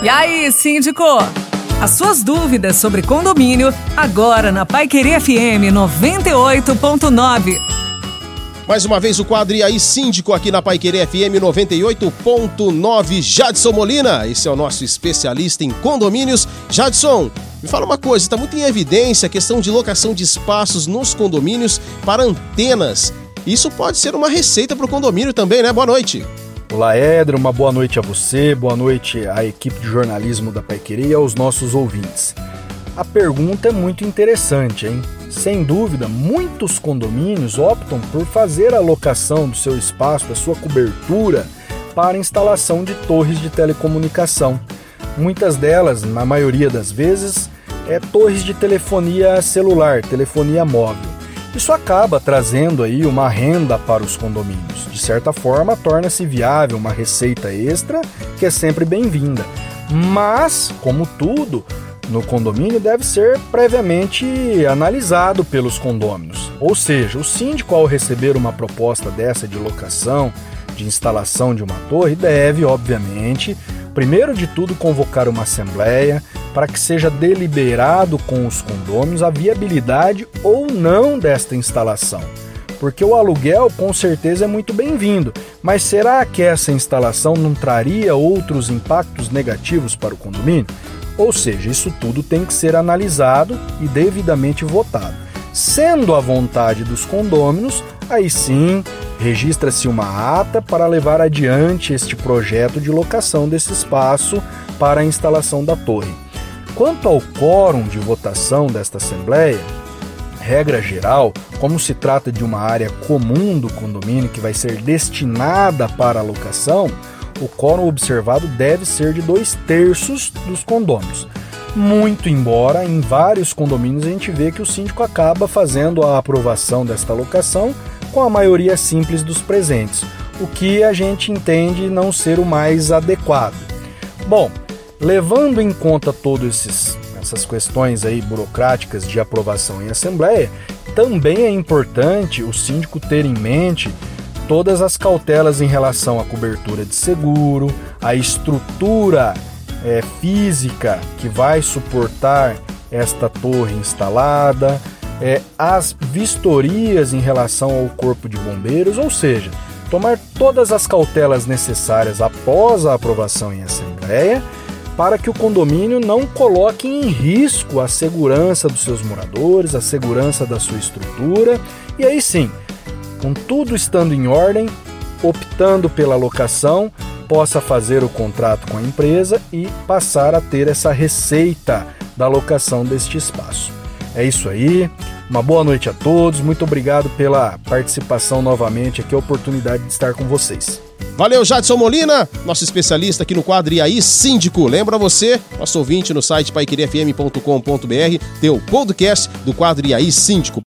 E aí, síndico? As suas dúvidas sobre condomínio, agora na Pai Querer FM 98.9. Mais uma vez o quadro E aí Síndico aqui na Pai Querer FM 98.9. Jadson Molina, esse é o nosso especialista em condomínios. Jadson, me fala uma coisa, está muito em evidência a questão de locação de espaços nos condomínios para antenas. Isso pode ser uma receita para o condomínio também, né? Boa noite. Olá, Éder, uma boa noite a você, boa noite à equipe de jornalismo da Paiqueria e aos nossos ouvintes. A pergunta é muito interessante, hein? Sem dúvida, muitos condomínios optam por fazer a locação do seu espaço, da sua cobertura, para instalação de torres de telecomunicação. Muitas delas, na maioria das vezes, é torres de telefonia celular, telefonia móvel. Isso acaba trazendo aí uma renda para os condomínios. De certa forma, torna-se viável uma receita extra que é sempre bem-vinda. Mas, como tudo, no condomínio deve ser previamente analisado pelos condôminos. Ou seja, o síndico, ao receber uma proposta dessa de locação, de instalação de uma torre, deve, obviamente, primeiro de tudo, convocar uma assembleia para que seja deliberado com os condôminos a viabilidade ou não desta instalação. Porque o aluguel com certeza é muito bem-vindo, mas será que essa instalação não traria outros impactos negativos para o condomínio? Ou seja, isso tudo tem que ser analisado e devidamente votado. Sendo a vontade dos condôminos, aí sim registra-se uma ata para levar adiante este projeto de locação desse espaço para a instalação da torre. Quanto ao quórum de votação desta Assembleia, regra geral, como se trata de uma área comum do condomínio que vai ser destinada para a locação, o quórum observado deve ser de dois terços dos condôminos. Muito embora em vários condomínios a gente vê que o síndico acaba fazendo a aprovação desta locação com a maioria simples dos presentes, o que a gente entende não ser o mais adequado. Bom, levando em conta todas essas questões aí burocráticas de aprovação em assembleia, também é importante o síndico ter em mente todas as cautelas em relação à cobertura de seguro, a estrutura é, física que vai suportar esta torre instalada, é, as vistorias em relação ao corpo de bombeiros, ou seja, tomar todas as cautelas necessárias após a aprovação em assembleia para que o condomínio não coloque em risco a segurança dos seus moradores, a segurança da sua estrutura. E aí sim, com tudo estando em ordem, optando pela locação, possa fazer o contrato com a empresa e passar a ter essa receita da locação deste espaço. É isso aí. Uma boa noite a todos. Muito obrigado pela participação novamente aqui, a oportunidade de estar com vocês. Valeu, Jadson Molina, nosso especialista aqui no quadro E aí Síndico. Lembra você, nosso ouvinte no site paiquerefm.com.br, tem o podcast do quadro E aí Síndico.